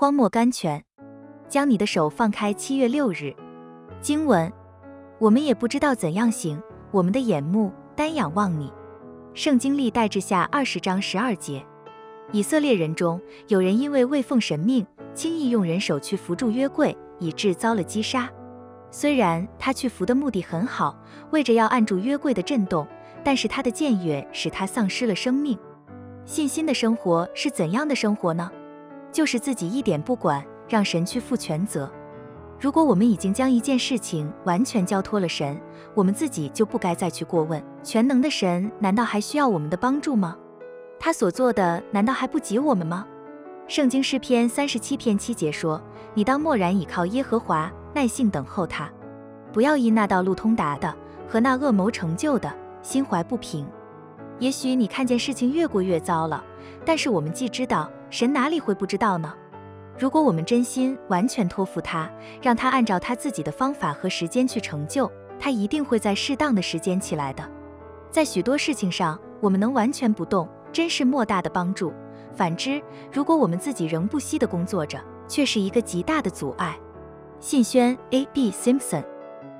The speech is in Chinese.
荒漠甘泉。将你的手放开。七月六日，经文：我们也不知道怎样行，我们的眼目单仰望你。圣经历代志下二十章十二节。以色列人中有人因为未奉神命，轻易用人手去扶住约柜，以致遭了击杀。虽然他去扶的目的很好，为着要按住约柜的震动，但是他的僭越使他丧失了生命。信心的生活是怎样的生活呢？就是自己一点不管，让神去负全责。如果我们已经将一件事情完全交托了神，我们自己就不该再去过问。全能的神难道还需要我们的帮助吗？他所做的难道还不及我们吗？圣经诗篇三十七篇七节说：“你当默然倚靠耶和华，耐性等候他，不要因那道路通达的和那恶谋成就的心怀不平。”也许你看见事情越过越糟了，但是我们既知道，神哪里会不知道呢？如果我们真心完全托付他，让他按照他自己的方法和时间去成就，他一定会在适当的时间起来的。在许多事情上，我们能完全不动。真是莫大的帮助。反之，如果我们自己仍不息地工作着，却是一个极大的阻碍。信宣 A. B. Simpson。